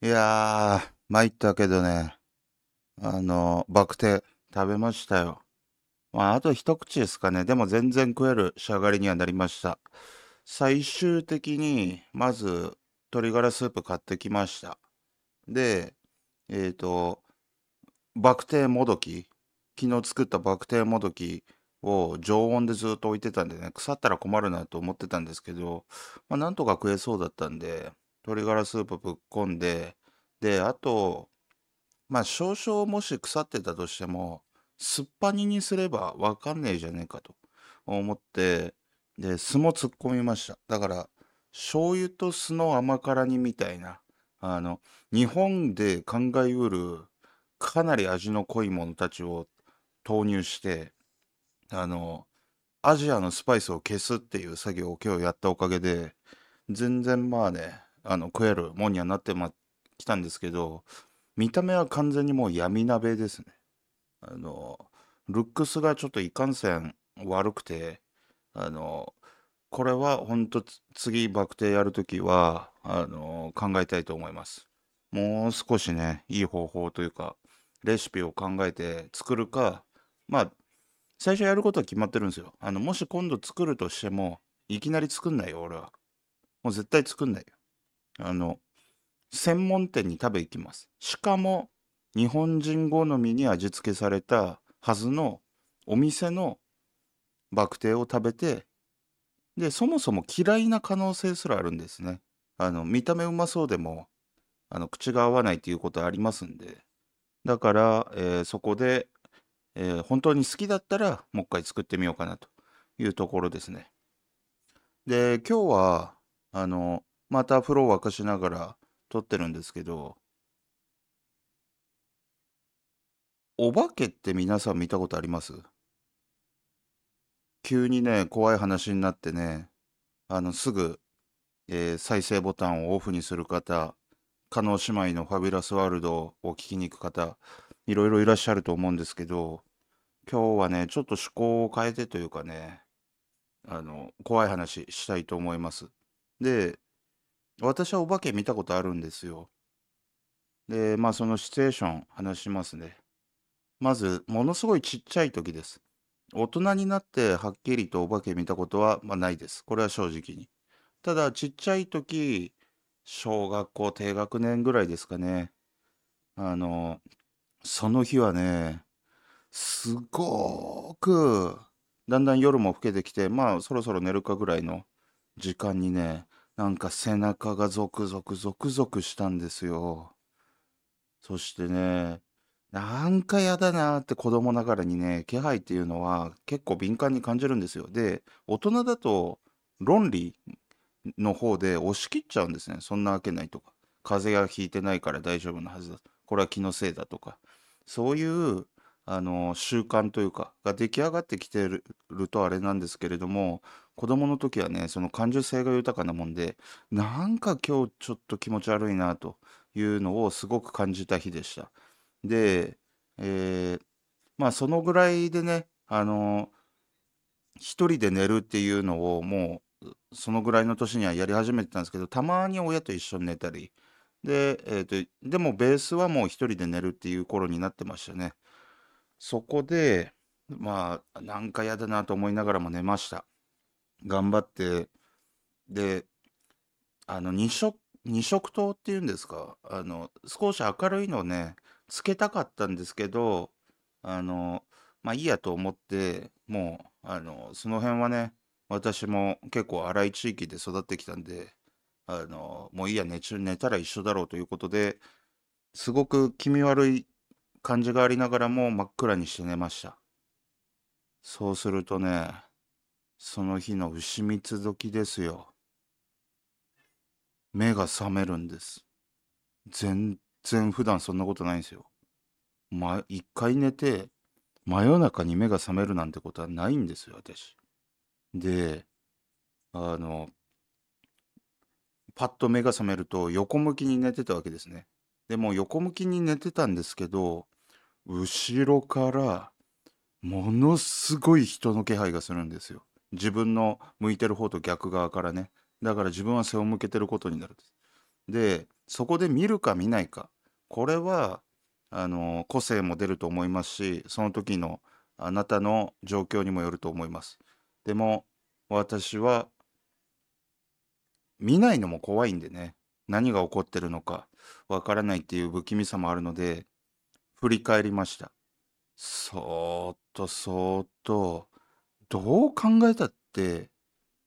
いやー、参ったけどね、あの、バクテ食べましたよ。まあ、あと一口ですかね。でも全然食える仕上がりにはなりました。最終的に、まず、鶏ガラスープ買ってきました。で、えっ、と、バクテーもどき、昨日作ったバクテーもどきを常温でずっと置いてたんでね、腐ったら困るなと思ってたんですけど、まあ、なんとか食えそうだったんで、鶏ガラスープぶっこんで、で、あと、まあ少々もし腐ってたとしても、すっぱ煮にすればわかんねえじゃねえかと思って、で、酢も突っ込みました。だから、醤油と酢の甘辛煮みたいな、あの、日本で考えうるかなり味の濃いものたちを投入して、あの、アジアのスパイスを消すっていう作業を今日やったおかげで、全然まあね、あの、食えるもんにはなってま、きたんですけど、見た目は完全にもう闇鍋ですね。あの、ルックスがちょっといかんせん悪くて、あの、これは本当次バク転やるときは、あの、考えたいと思います。もう少しね、いい方法というか、レシピを考えて作るか、まあ、最初やることは決まってるんですよ。あの、もし今度作るとしても、いきなり作んないよ、俺は。もう絶対作んないよ。あの、専門店に食べ行きます。しかも、日本人好みに味付けされたはずのお店のバクテを食べて、で、そもそも嫌いな可能性すらあるんですね。あの、見た目うまそうでも、あの、口が合わないっていうことありますんで。だから、えー、そこで、えー、本当に好きだったら、もう一回作ってみようかなというところですね。で、今日は、あの、また風呂を沸かしながら撮ってるんですけど、お化けって皆さん見たことあります？急にね、怖い話になってね、あの、すぐ、えー再生ボタンをオフにする方、加納姉妹のファビュラスワールドを聞きに行く方、いろいろいらっしゃると思うんですけど、今日はね、ちょっと趣向を変えてというかね、あの、怖い話したいと思います。で、私はお化け見たことあるんですよ。で、まあそのシチュエーション話しますね。まず、ものすごいちっちゃい時です。大人になってはっきりとお化け見たことは、まあ、ないです。これは正直に。ただ、ちっちゃい時、小学校低学年ぐらいですかね。あの、その日はね、すごく、だんだん夜も更けてきて、まあそろそろ寝るかぐらいの時間にね、なんか背中がゾクゾクゾクゾクしたんですよ。そしてね、なんかやだなって子供ながらにね、気配っていうのは結構敏感に感じるんですよ。で、大人だと論理の方で押し切っちゃうんですね。そんなわけないとか。風邪がひいてないから大丈夫なはずだ。これは気のせいだとか。そういうあの習慣というかが出来上がってきてるとあれなんですけれども子供の時はねその感受性が豊かなもんでなんか今日ちょっと気持ち悪いなというのをすごく感じた日でした。で、えー、まあそのぐらいでねあの一人で寝るっていうのをもうそのぐらいの年にはやり始めてたんですけどたまに親と一緒に寝たりで、えーと、でもベースはもう一人で寝るっていう頃になってましたね。そこで、まあ、なんか嫌だなと思いながらも寝ました。頑張って、で、あの、二色、二色灯っていうんですか、あの、少し明るいのね、つけたかったんですけど、あの、まあいいやと思って、もう、あの、その辺はね、私も結構荒い地域で育ってきたんで、あの、もういいや、寝中寝たら一緒だろうということで、すごく気味悪い感じがありながらも真っ暗にして寝ました。そうするとね、その日の牛蜜時ですよ。目が覚めるんです。全然普段そんなことないんですよ。ま、一回寝て、真夜中に目が覚めるなんてことはないんですよ、私。で、あの、パッと目が覚めると横向きに寝てたわけですね。でも横向きに寝てたんですけど、後ろからものすごい人の気配がするんですよ。自分の向いてる方と逆側からね。だから自分は背を向けてることになるで。で、そこで見るか見ないかこれはあの個性も出ると思いますしその時のあなたの状況にもよると思いますでも私は見ないのも怖いんでね何が起こってるのかわからないっていう不気味さもあるので振り返りましたそーっとそーっとどう考えたって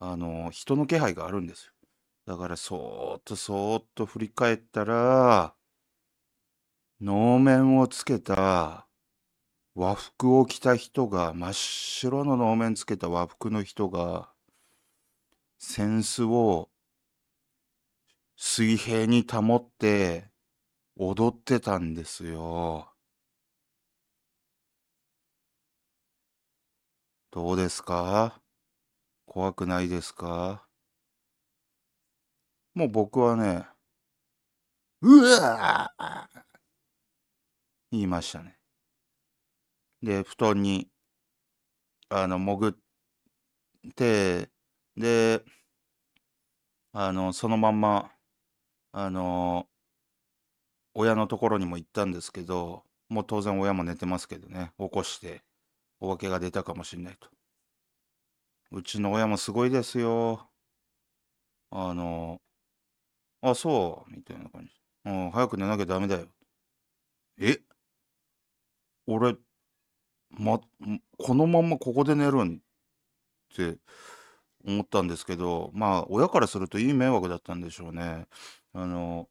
あの人の気配があるんですよだからそーっとそーっと振り返ったら能面をつけた和服を着た人が真っ白の能面つけた和服の人が扇子を水平に保って踊ってたんですよ。どうですか？怖くないですか？もう僕はね、うわー！言いましたね。で、布団に、あの、潜って、で、あの、そのまんま、あの、親のところにも行ったんですけど、もう当然親も寝てますけどね、起こして、お化けが出たかもしれないと。うちの親もすごいですよ。あの、あ、そう、みたいな感じ。うん、早く寝なきゃダメだよ。え？俺、ま、このまんまここで寝るん？って思ったんですけど、まあ、親からするといい迷惑だったんでしょうね。あの、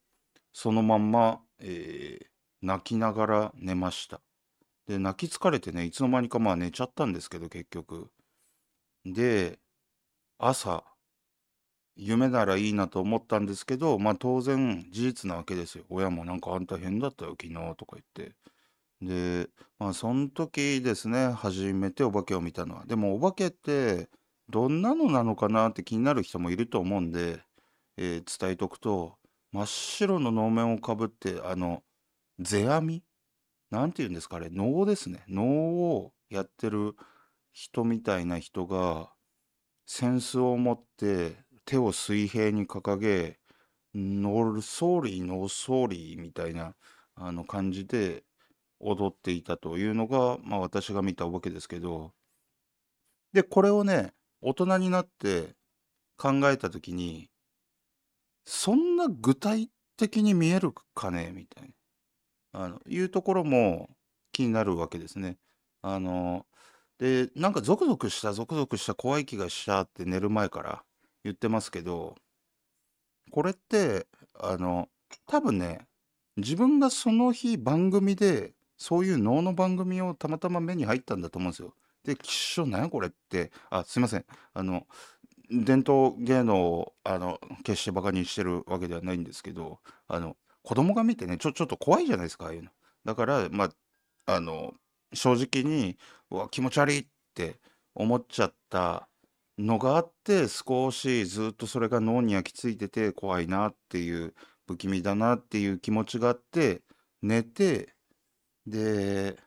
そのまんま、えー泣きながら寝ました。で、泣き疲れてね、いつの間にかまあ寝ちゃったんですけど、結局。で、朝、夢ならいいなと思ったんですけど、まあ当然事実なわけですよ。親もなんかあんた変だったよ、昨日とか言って。で、まあその時ですね、初めてお化けを見たのは。でもお化けってどんなのなのかなって気になる人もいると思うんで、えー伝えとくと、真っ白の能面をかぶって、あの、世阿弥なんて言うんですかあれ、能ですね。能をやってる人みたいな人が、扇子を持って手を水平に掲げ、ノーソーリー、ノーソーリーみたいなあの感じで踊っていたというのが、まあ私が見たわけですけど、で、これをね、大人になって考えたときに、そんな具体的に見えるかねみたいな、あの、いうところも気になるわけですね。あの、で、なんかゾクゾクした、ゾクゾクした怖い気がしたって寝る前から言ってますけど、これって、あの、多分ね、自分がその日番組で、そういう能の番組をたまたま目に入ったんだと思うんですよ。で、きっしょ、なやこれって、あ、すいません。あの、伝統芸能を、あの、決してバカにしてるわけではないんですけど、あの、子供が見てね、ちょ、ちょっと怖いじゃないですか、ああいうの。だから、まあ、あの、正直に、うわ、気持ち悪いって思っちゃったのがあって、少しずっとそれが脳に焼き付いてて怖いなっていう、不気味だなっていう気持ちがあって、寝て、で、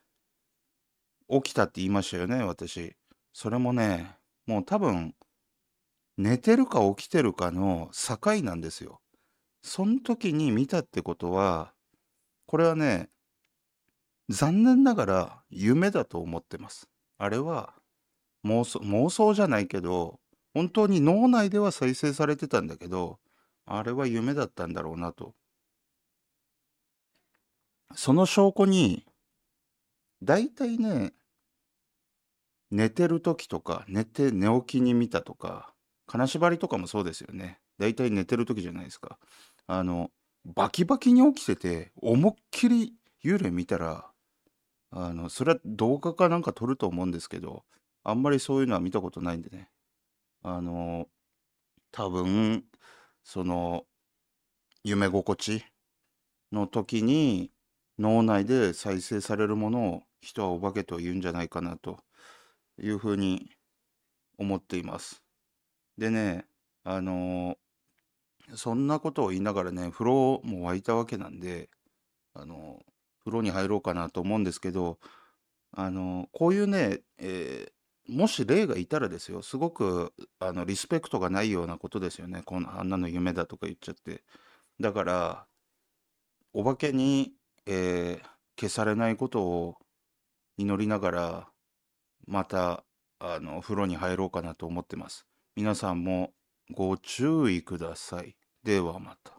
起きたって言いましたよね、私。それもね、もう多分、寝てるか起きてるかの境なんですよ。その時に見たってことは、これはね、残念ながら夢だと思ってます。あれは妄想、妄想じゃないけど、本当に脳内では再生されてたんだけど、あれは夢だったんだろうなと。その証拠に、だいたいね、寝てる時とか、寝て寝起きに見たとか、金縛りとかもそうですよね。だいたい寝てる時じゃないですか。あの、バキバキに起きてて、思いっきり幽霊見たら、あの、それは動画かなんか撮ると思うんですけど、あんまりそういうのは見たことないんでね。あの、多分、その、夢心地の時に脳内で再生されるものを人はお化けと言うんじゃないかなというふうに思っています。でね、あのそんなことを言いながらね、風呂も沸いたわけなんで、あの、風呂に入ろうかなと思うんですけど、あの、こういうね、えーもし霊がいたらですよ、すごく、あの、リスペクトがないようなことですよね。こんあんなの夢だとか言っちゃって。だから、お化けに、えー消されないことを祈りながら、また、あの、風呂に入ろうかなと思ってます。皆さんもご注意ください。ではまた。